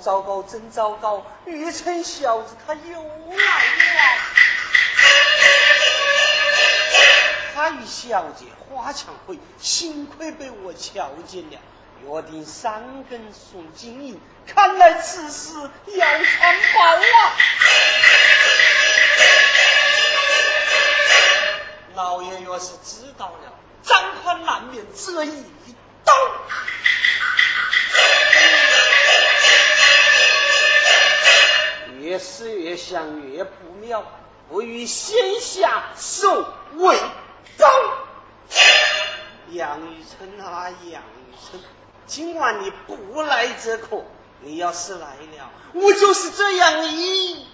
糟糕，真糟糕！玉成小子他又来了。他与小姐花墙会，幸亏被我瞧见了。约定三更送金银，看来此事要传报了。老爷要是知道了，张宽难免这一刀。越思越想越不妙，不欲先下手为高。杨玉成啊，杨玉成，今晚你不来则可，你要是来了，我就是这样一。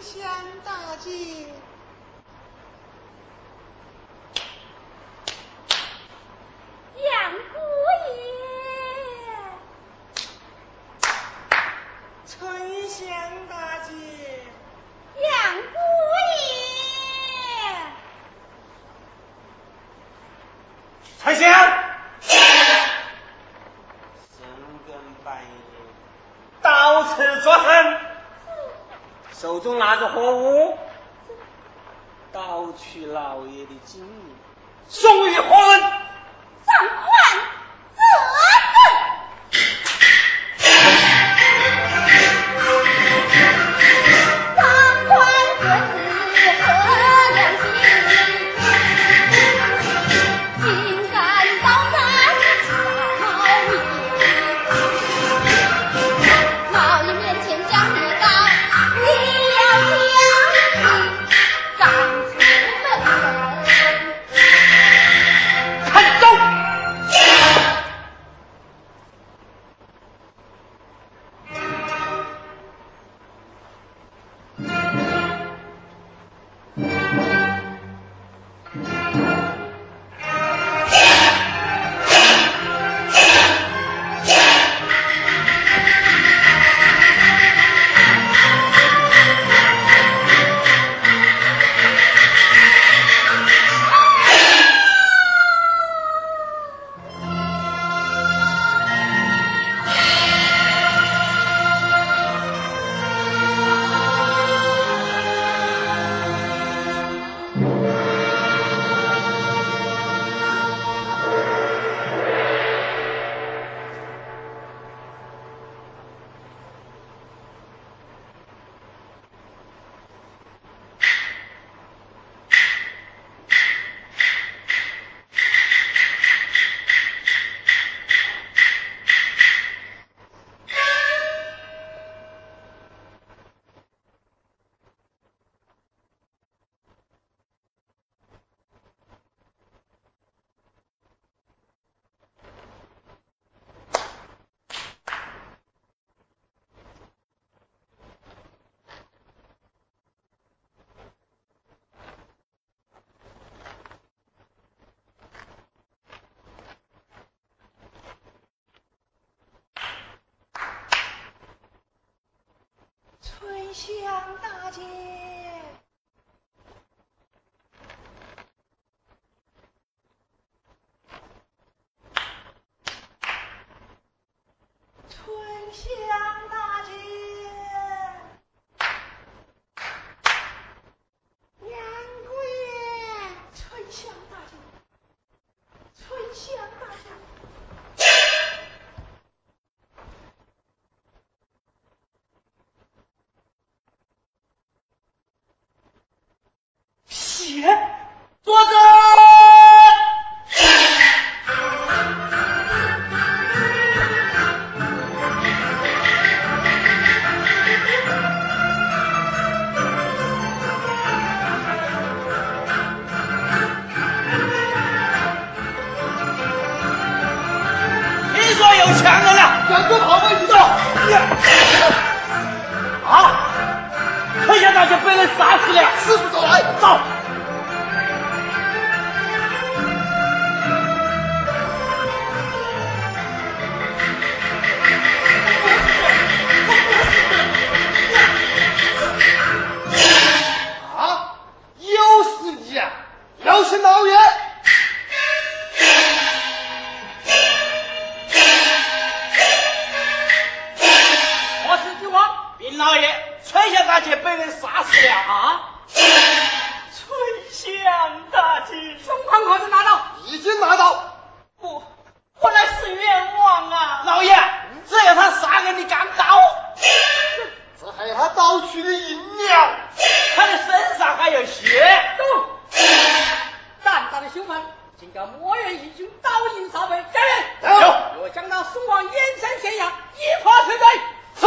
向大姐。拿着货物，盗取老爷的金银，送与何人？大街。姐，坐着。听说有强人了，赶快跑回去吧。啊！黑家大姐被人杀死了，师傅走来，走。有请老爷。我是之王，禀老爷，春香大姐被人杀死了啊。春香大姐，疯狂扣子拿到，已经拿到。请敢莫元一军倒行杀背，加油！将他送往燕山县衙，依法处罪。是。